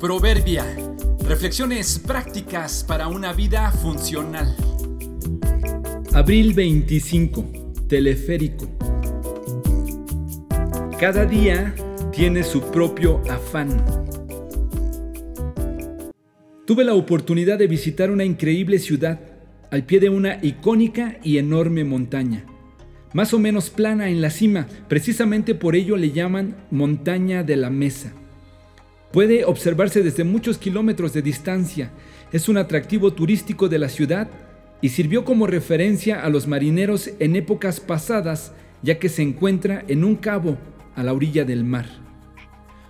Proverbia. Reflexiones prácticas para una vida funcional. Abril 25. Teleférico. Cada día tiene su propio afán. Tuve la oportunidad de visitar una increíble ciudad al pie de una icónica y enorme montaña, más o menos plana en la cima, precisamente por ello le llaman montaña de la mesa. Puede observarse desde muchos kilómetros de distancia. Es un atractivo turístico de la ciudad y sirvió como referencia a los marineros en épocas pasadas, ya que se encuentra en un cabo a la orilla del mar.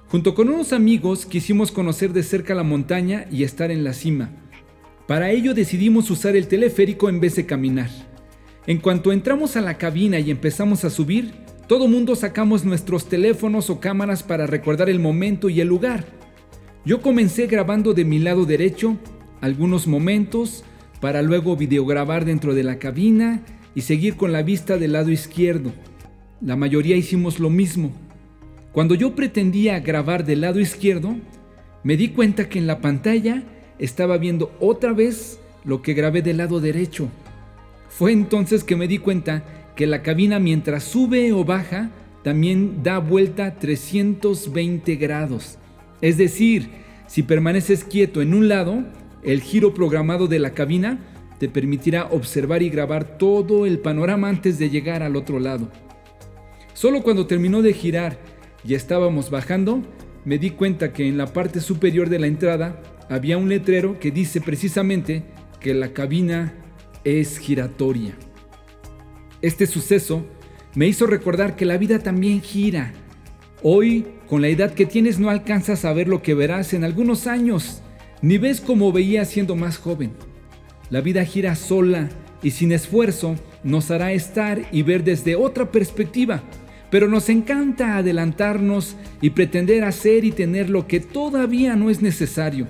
Junto con unos amigos quisimos conocer de cerca la montaña y estar en la cima. Para ello decidimos usar el teleférico en vez de caminar. En cuanto entramos a la cabina y empezamos a subir, todo mundo sacamos nuestros teléfonos o cámaras para recordar el momento y el lugar. Yo comencé grabando de mi lado derecho algunos momentos para luego videograbar dentro de la cabina y seguir con la vista del lado izquierdo. La mayoría hicimos lo mismo. Cuando yo pretendía grabar del lado izquierdo, me di cuenta que en la pantalla estaba viendo otra vez lo que grabé del lado derecho. Fue entonces que me di cuenta que la cabina mientras sube o baja también da vuelta 320 grados. Es decir, si permaneces quieto en un lado, el giro programado de la cabina te permitirá observar y grabar todo el panorama antes de llegar al otro lado. Solo cuando terminó de girar y estábamos bajando, me di cuenta que en la parte superior de la entrada había un letrero que dice precisamente que la cabina es giratoria. Este suceso me hizo recordar que la vida también gira. Hoy, con la edad que tienes, no alcanzas a ver lo que verás en algunos años, ni ves como veías siendo más joven. La vida gira sola y sin esfuerzo nos hará estar y ver desde otra perspectiva, pero nos encanta adelantarnos y pretender hacer y tener lo que todavía no es necesario.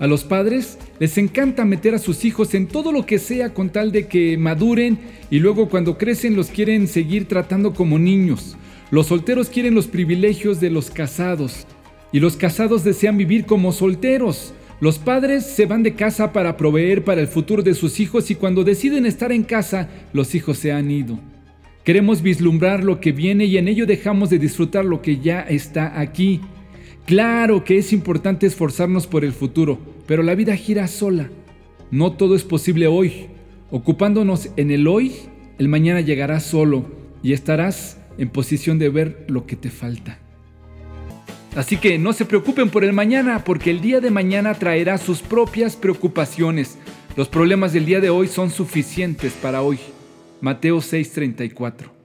A los padres les encanta meter a sus hijos en todo lo que sea con tal de que maduren y luego cuando crecen los quieren seguir tratando como niños. Los solteros quieren los privilegios de los casados y los casados desean vivir como solteros. Los padres se van de casa para proveer para el futuro de sus hijos y cuando deciden estar en casa, los hijos se han ido. Queremos vislumbrar lo que viene y en ello dejamos de disfrutar lo que ya está aquí. Claro que es importante esforzarnos por el futuro, pero la vida gira sola. No todo es posible hoy. Ocupándonos en el hoy, el mañana llegará solo y estarás en posición de ver lo que te falta. Así que no se preocupen por el mañana, porque el día de mañana traerá sus propias preocupaciones. Los problemas del día de hoy son suficientes para hoy. Mateo 6:34